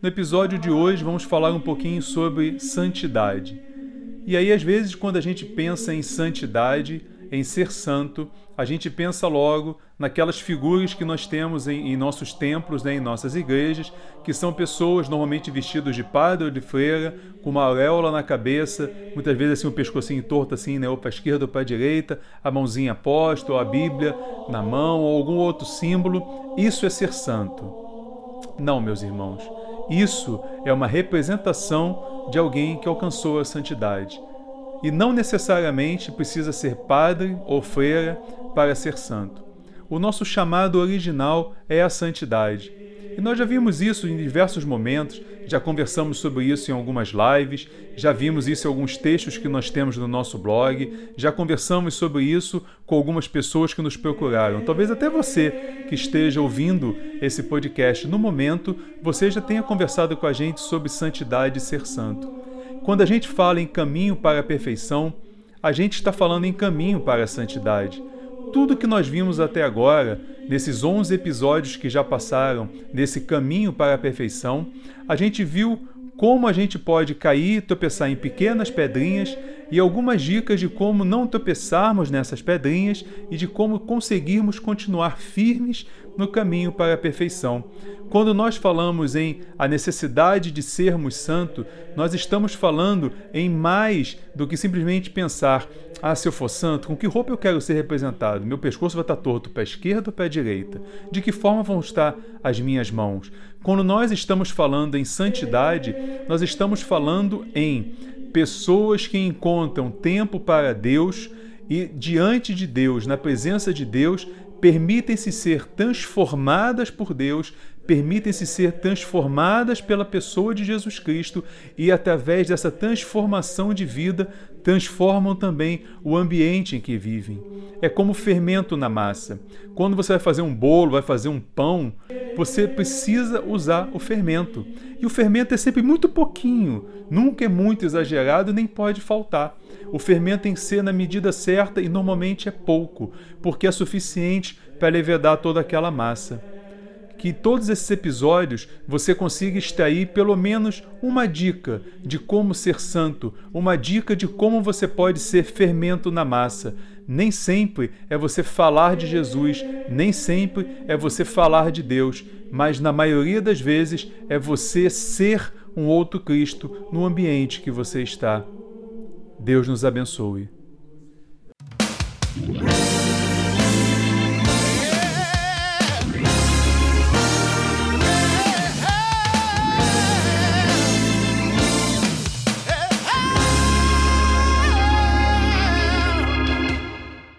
No episódio de hoje vamos falar um pouquinho sobre santidade. E aí, às vezes, quando a gente pensa em santidade, em ser santo, a gente pensa logo naquelas figuras que nós temos em, em nossos templos, né, em nossas igrejas, que são pessoas normalmente vestidas de padre ou de freira, com uma auréola na cabeça, muitas vezes assim o um pescocinho torto assim, né, ou para a esquerda ou para a direita, a mãozinha posta, ou a Bíblia na mão, ou algum outro símbolo. Isso é ser santo. Não, meus irmãos. Isso é uma representação de alguém que alcançou a santidade. E não necessariamente precisa ser padre ou freira para ser santo. O nosso chamado original é a santidade. E nós já vimos isso em diversos momentos, já conversamos sobre isso em algumas lives, já vimos isso em alguns textos que nós temos no nosso blog, já conversamos sobre isso com algumas pessoas que nos procuraram. Talvez até você que esteja ouvindo esse podcast no momento, você já tenha conversado com a gente sobre santidade e ser santo. Quando a gente fala em caminho para a perfeição, a gente está falando em caminho para a santidade. Tudo que nós vimos até agora, nesses 11 episódios que já passaram, nesse caminho para a perfeição, a gente viu como a gente pode cair tropeçar em pequenas pedrinhas e algumas dicas de como não tropeçarmos nessas pedrinhas e de como conseguirmos continuar firmes no caminho para a perfeição. Quando nós falamos em a necessidade de sermos santos, nós estamos falando em mais do que simplesmente pensar: ah, se eu for santo, com que roupa eu quero ser representado? Meu pescoço vai estar torto para a esquerda ou a direita? De que forma vão estar as minhas mãos? Quando nós estamos falando em santidade, nós estamos falando em pessoas que encontram tempo para Deus e diante de Deus, na presença de Deus, permitem-se ser transformadas por Deus, permitem-se ser transformadas pela pessoa de Jesus Cristo e, através dessa transformação de vida, transformam também o ambiente em que vivem. É como fermento na massa. Quando você vai fazer um bolo, vai fazer um pão, você precisa usar o fermento. E o fermento é sempre muito pouquinho, nunca é muito exagerado nem pode faltar. O fermento tem que ser na medida certa e normalmente é pouco, porque é suficiente para levedar toda aquela massa. Que todos esses episódios você consiga extrair pelo menos uma dica de como ser santo, uma dica de como você pode ser fermento na massa. Nem sempre é você falar de Jesus, nem sempre é você falar de Deus, mas na maioria das vezes é você ser um outro Cristo no ambiente que você está. Deus nos abençoe.